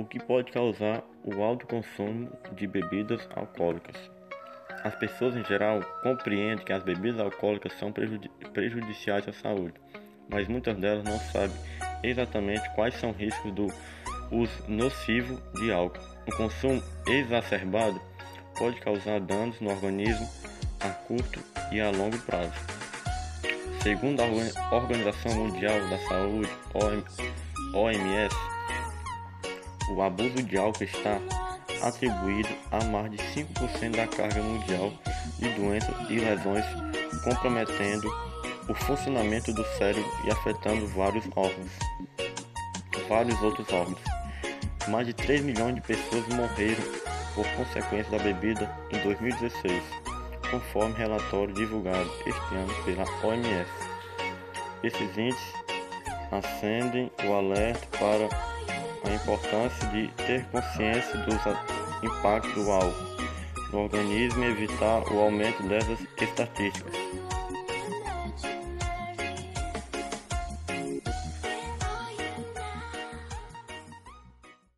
o que pode causar o alto consumo de bebidas alcoólicas. As pessoas em geral compreendem que as bebidas alcoólicas são prejudiciais à saúde, mas muitas delas não sabem exatamente quais são os riscos do uso nocivo de álcool. O consumo exacerbado pode causar danos no organismo a curto e a longo prazo. Segundo a Organização Mundial da Saúde, OMS, o abuso de álcool está atribuído a mais de 5% da carga mundial de doenças e lesões, comprometendo o funcionamento do cérebro e afetando vários órgãos, vários outros órgãos. Mais de 3 milhões de pessoas morreram por consequência da bebida em 2016, conforme relatório divulgado este ano pela OMS. Esses índices acendem o alerta para importância de ter consciência dos impactos do álcool no organismo e evitar o aumento dessas estatísticas.